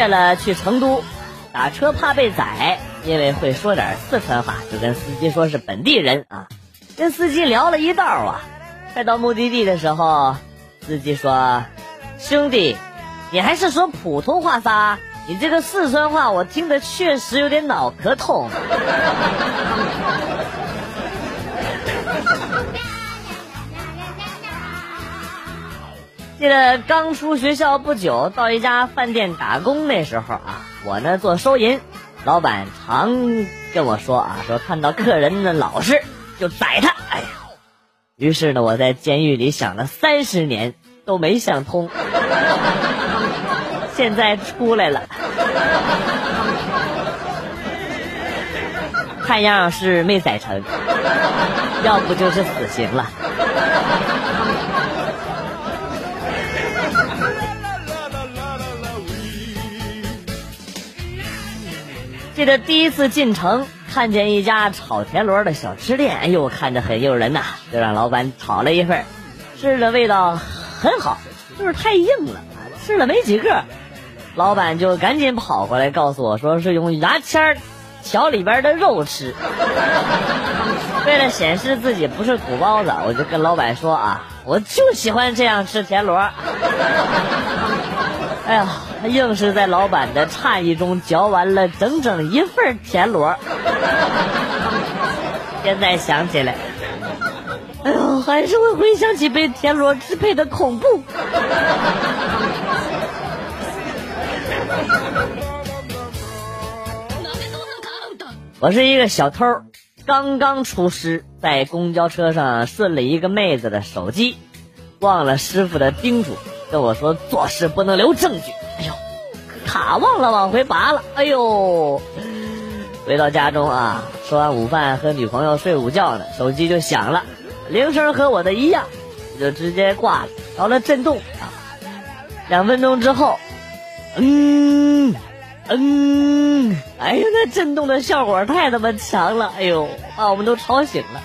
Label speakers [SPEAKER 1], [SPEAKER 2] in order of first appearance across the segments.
[SPEAKER 1] 毕业了去成都，打车怕被宰，因为会说点四川话，就跟司机说是本地人啊。跟司机聊了一道啊，快到目的地的时候，司机说：“兄弟，你还是说普通话撒，你这个四川话我听的确实有点脑壳痛。” 记得刚出学校不久，到一家饭店打工那时候啊，我呢做收银，老板常跟我说啊，说看到客人呢老实就宰他。哎呀，于是呢我在监狱里想了三十年都没想通，现在出来了，看样是没宰成，要不就是死刑了。记得第一次进城，看见一家炒田螺的小吃店，哎呦，看着很诱人呐，就让老板炒了一份，吃的味道很好，就是太硬了，吃了没几个，老板就赶紧跑过来告诉我说是用牙签挑里边的肉吃。为了显示自己不是土包子，我就跟老板说啊，我就喜欢这样吃田螺。哎呀。他硬是在老板的诧异中嚼完了整整一份田螺。现在想起来，哎呦，还是会回想起被田螺支配的恐怖。我是一个小偷，刚刚出师，在公交车上顺了一个妹子的手机，忘了师傅的叮嘱，跟我说做事不能留证据。卡忘了往回拔了。哎呦，回到家中啊，吃完午饭和女朋友睡午觉呢，手机就响了，铃声和我的一样，就直接挂了，调了震动啊。两分钟之后，嗯嗯，哎呀，那震动的效果太他妈强了，哎呦，把我们都吵醒了。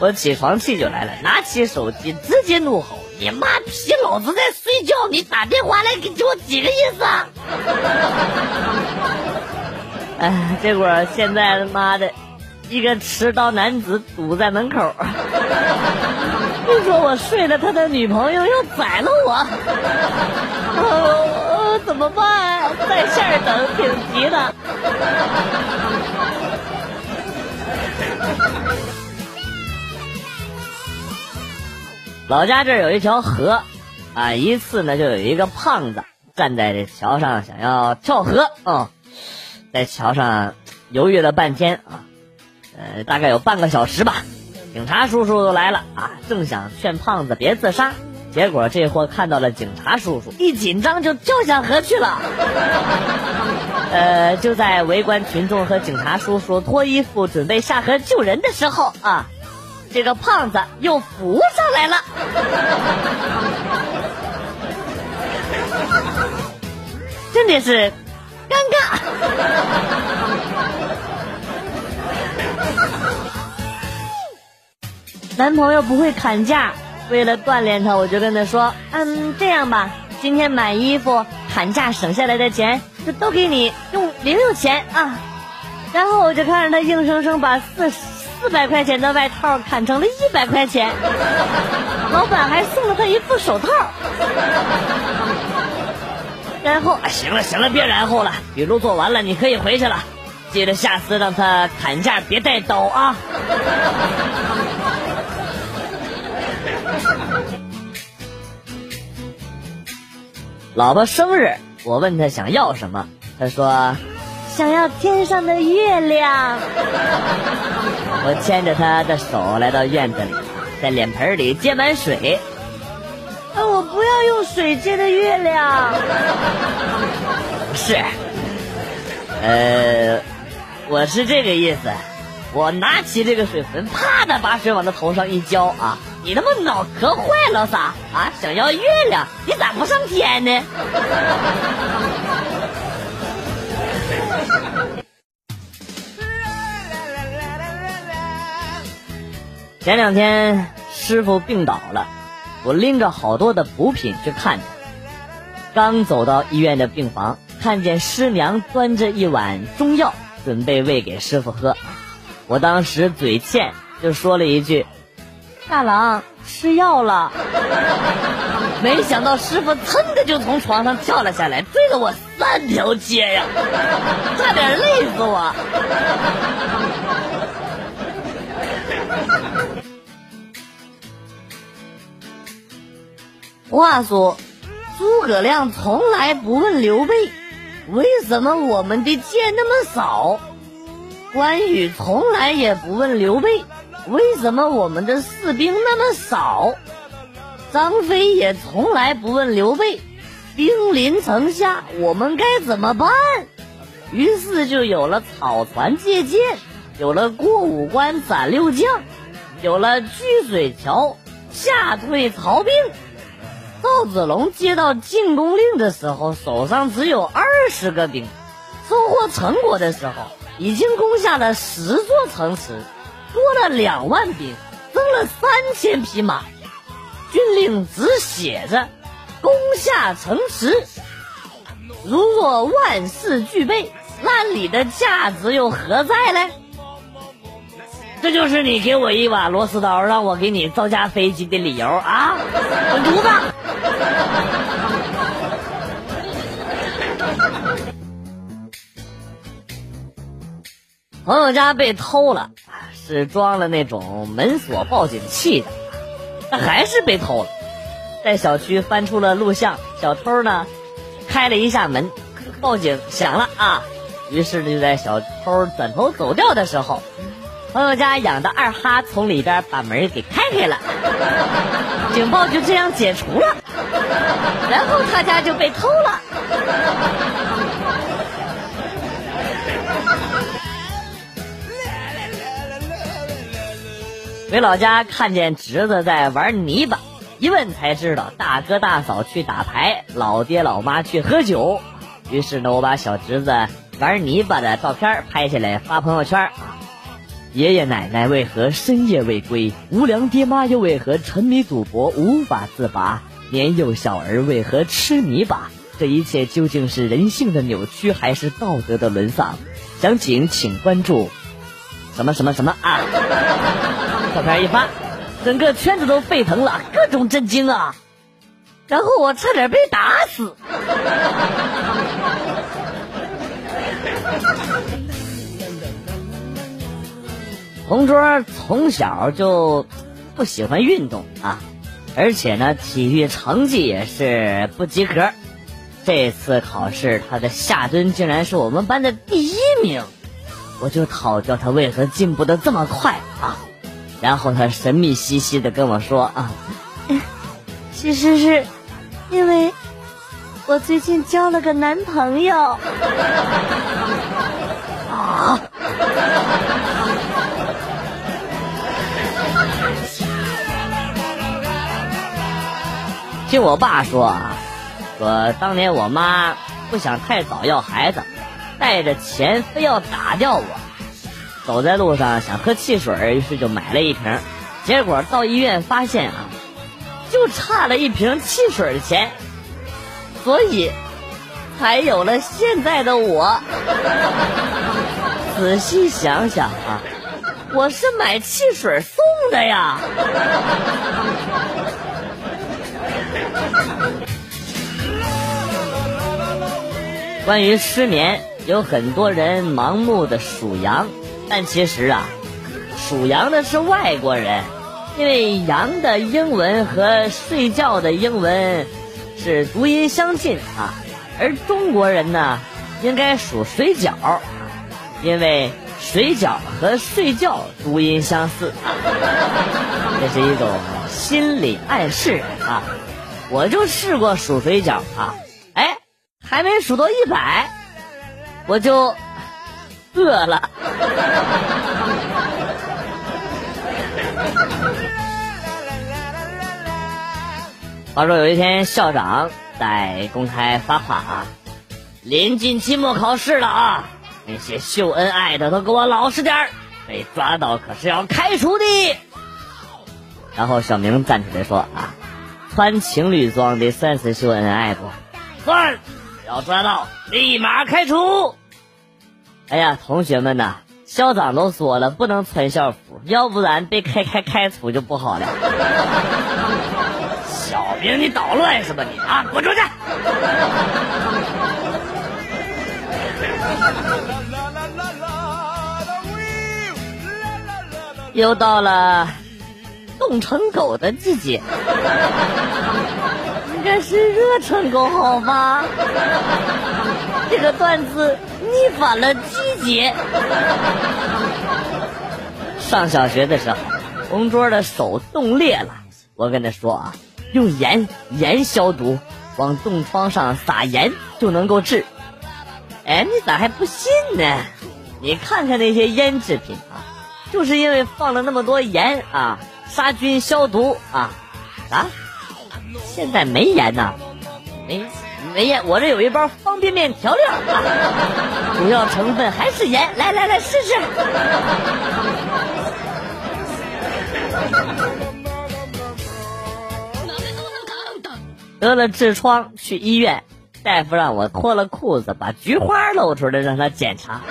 [SPEAKER 1] 我起床气就来了，拿起手机直接怒吼。你妈逼！老子在睡觉，你打电话来给我几个意思？啊 哎，结果现在他妈的，一个持刀男子堵在门口，听说我睡了他的女朋友，要宰了我。呃，怎么办？在线等，挺急的。老家这儿有一条河，啊，一次呢就有一个胖子站在这桥上想要跳河啊，在桥上犹豫了半天啊，呃，大概有半个小时吧。警察叔叔都来了啊，正想劝胖子别自杀，结果这货看到了警察叔叔，一紧张就跳下河去了。呃，就在围观群众和警察叔叔脱衣服准备下河救人的时候啊。这个胖子又浮上来了，真的是尴尬。男朋友不会砍价，为了锻炼他，我就跟他说：“嗯，这样吧，今天买衣服砍价省下来的钱，就都给你用零用钱啊。”然后我就看着他硬生生把四十。四百块钱的外套砍成了一百块钱，老板还送了他一副手套。然后，行了行了，别然后了，笔录做完了，你可以回去了。记得下次让他砍价别带刀啊。老婆生日，我问他想要什么，他说。想要天上的月亮，我牵着他的手来到院子里，在脸盆里接满水。啊，我不要用水接的月亮。是，呃，我是这个意思。我拿起这个水盆，啪的把水往他头上一浇啊！你他妈脑壳坏了啥？啊，想要月亮，你咋不上天呢？前两天师傅病倒了，我拎着好多的补品去看他。刚走到医院的病房，看见师娘端着一碗中药，准备喂给师傅喝。我当时嘴欠，就说了一句：“大郎吃药了。”没想到师傅噌的就从床上跳了下来，追了我三条街呀，差点累死我。话说，诸葛亮从来不问刘备，为什么我们的箭那么少？关羽从来也不问刘备，为什么我们的士兵那么少？张飞也从来不问刘备，兵临城下，我们该怎么办？于是就有了草船借箭，有了过五关斩六将，有了据水桥吓退曹兵。赵子龙接到进攻令的时候，手上只有二十个兵；收获成果的时候，已经攻下了十座城池，多了两万兵，增了三千匹马。军令只写着“攻下城池”，如若万事俱备，那你的价值又何在嘞？这就是你给我一把螺丝刀，让我给你造架飞机的理由啊！滚犊子！朋友家被偷了，是装了那种门锁报警器的。但还是被偷了，在小区翻出了录像，小偷呢开了一下门，报警响了啊，于是就在小偷转头走掉的时候，朋友家养的二哈从里边把门给开开了，警报就这样解除了，然后他家就被偷了。回老家看见侄子在玩泥巴，一问才知道大哥大嫂去打牌，老爹老妈去喝酒。于是呢，我把小侄子玩泥巴的照片拍下来发朋友圈。爷爷奶奶为何深夜未归？无良爹妈又为何沉迷赌博无法自拔？年幼小儿为何吃泥巴？这一切究竟是人性的扭曲，还是道德的沦丧？详情请关注什么什么什么啊！照片一发，整个圈子都沸腾了，各种震惊啊！然后我差点被打死。同桌从小就不喜欢运动啊，而且呢，体育成绩也是不及格。这次考试，他的下蹲竟然是我们班的第一名，我就讨教他为何进步的这么快啊！然后他神秘兮兮的跟我说：“啊，其实是因为我最近交了个男朋友。”啊！听我爸说啊，说当年我妈不想太早要孩子，带着钱非要打掉我。走在路上想喝汽水，于是就买了一瓶，结果到医院发现啊，就差了一瓶汽水的钱，所以才有了现在的我。仔细想想啊，我是买汽水送的呀。关于失眠，有很多人盲目的数羊。但其实啊，属羊的是外国人，因为羊的英文和睡觉的英文是读音相近啊，而中国人呢，应该数水饺，因为水饺和睡觉读音相似，这是一种心理暗示啊。我就试过数水饺啊，哎，还没数到一百，我就。饿了。话说有一天，校长在公开发话啊，临近期末考试了啊，那些秀恩爱的都给我老实点儿，被抓到可是要开除的。然后小明站出来说啊，穿情侣装的算是秀恩爱不？算。要抓到立马开除。哎呀，同学们呐，校长都说了不能穿校服，要不然被开开开除就不好了。小兵，你捣乱是吧你啊？滚出去！又到了冻成狗的季节，应该是热成狗好吧？这个段子逆反了季节。上小学的时候，同桌的手冻裂了，我跟他说啊，用盐盐消毒，往冻疮上撒盐就能够治。哎，你咋还不信呢？你看看那些腌制品啊，就是因为放了那么多盐啊，杀菌消毒啊，啊，现在没盐呐，没没盐，我这有一包方便面调料，主要成分还是盐，来来来试试。得了痔疮，去医院。大夫让我脱了裤子，把菊花露出来让他检查。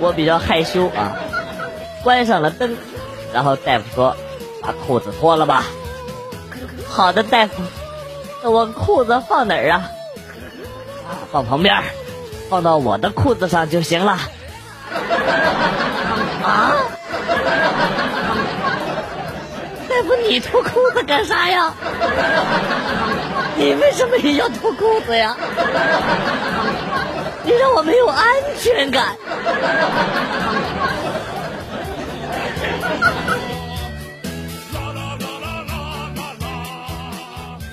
[SPEAKER 1] 我比较害羞啊，关上了灯，然后大夫说：“把裤子脱了吧。”好的，大夫，那我裤子放哪儿啊？放旁边，放到我的裤子上就行了。啊？大夫，你脱裤子干啥呀？你为什么也要脱裤子呀？你让我没有安全感。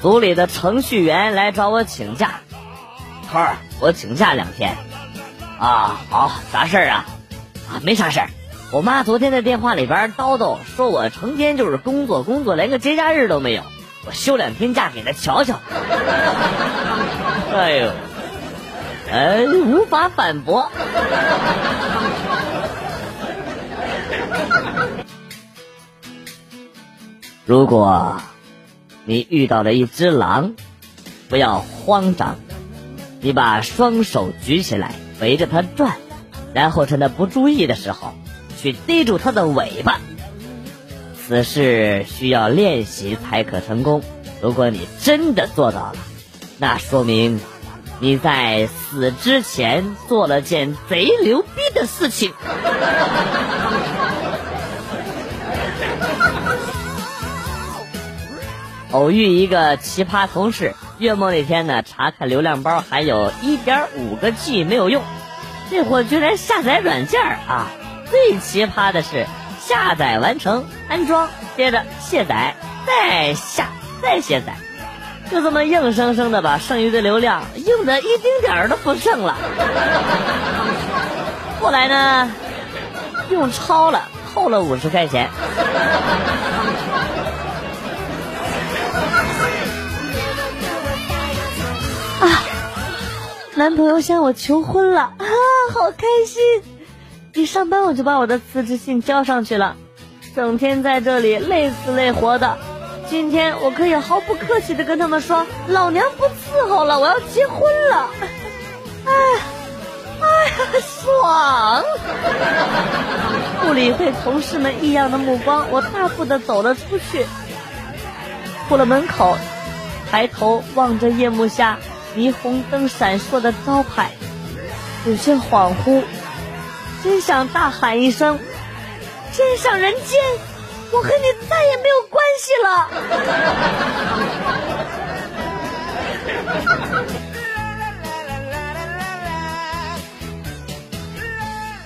[SPEAKER 1] 组里的程序员来找我请假，头儿，我请假两天。啊，好，啥事儿啊？啊，没啥事儿。我妈昨天在电话里边叨叨，说我成天就是工作工作，连个节假日都没有。我休两天假给她瞧瞧。哎呦，哎，无法反驳。如果你遇到了一只狼，不要慌张，你把双手举起来围着它转，然后趁它不注意的时候，去逮住它的尾巴。此事需要练习才可成功。如果你真的做到了，那说明你在死之前做了件贼牛逼的事情。偶遇一个奇葩同事，月末那天呢，查看流量包还有一点五个 G 没有用，这货居然下载软件啊！最奇葩的是。下载完成，安装，接着卸载，再下，再卸载，就这么硬生生的把剩余的流量用的一丁点儿都不剩了。后来呢，用超了，扣了五十块钱。男朋友向我求婚了，啊，好开心。一上班我就把我的辞职信交上去了，整天在这里累死累活的。今天我可以毫不客气的跟他们说，老娘不伺候了，我要结婚了。哎，哎呀，爽！不理会同事们异样的目光，我大步的走了出去。出了门口，抬头望着夜幕下霓虹灯闪烁的招牌，有些恍惚。真想大喊一声：“天上人间，我和你再也没有关系了。”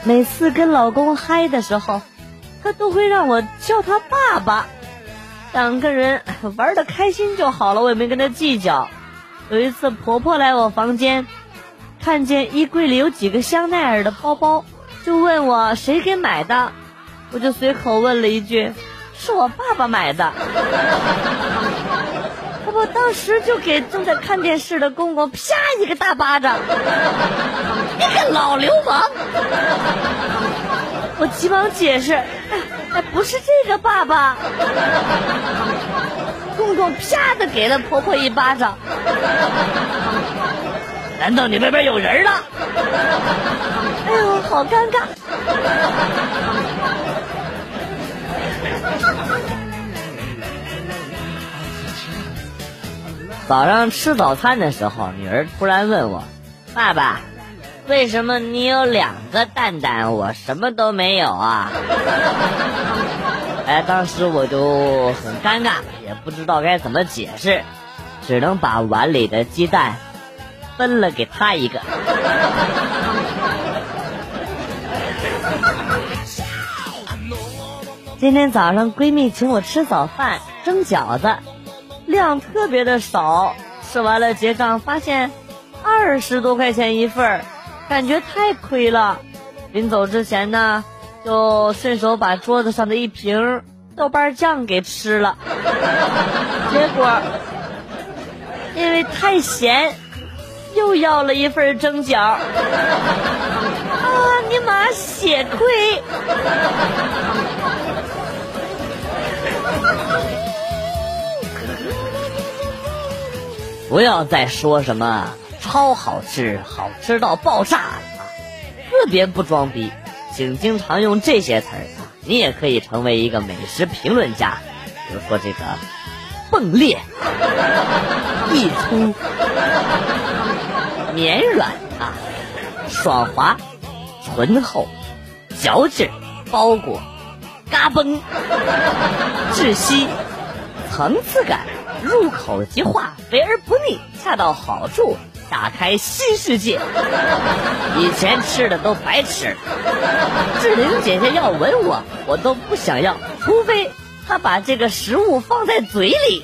[SPEAKER 1] 每次跟老公嗨的时候，他都会让我叫他爸爸。两个人玩的开心就好了，我也没跟他计较。有一次婆婆来我房间，看见衣柜里有几个香奈儿的包包。就问我谁给买的，我就随口问了一句：“是我爸爸买的。”婆婆当时就给正在看电视的公公啪一个大巴掌，你个老流氓！我急忙解释：“哎，不是这个爸爸。”公公啪的给了婆婆一巴掌。难道你外边有人了？哎呦，好尴尬！早上吃早餐的时候，女儿突然问我：“爸爸，为什么你有两个蛋蛋，我什么都没有啊？”哎，当时我就很尴尬，也不知道该怎么解释，只能把碗里的鸡蛋分了给他一个。今天早上闺蜜请我吃早饭，蒸饺子。量特别的少，吃完了结账发现二十多块钱一份儿，感觉太亏了。临走之前呢，就顺手把桌子上的一瓶豆瓣酱给吃了。结果因为太咸，又要了一份蒸饺。啊尼玛，血亏！不要再说什么超好吃、好吃到爆炸了！特别不装逼，请经常用这些词儿！你也可以成为一个美食评论家，比如说这个迸裂、溢出、绵软啊、爽滑、醇厚、嚼劲、包裹、嘎嘣、窒息、层次感。入口即化，肥而不腻，恰到好处，打开新世界。以前吃的都白吃。志玲姐姐要吻我，我都不想要，除非她把这个食物放在嘴里。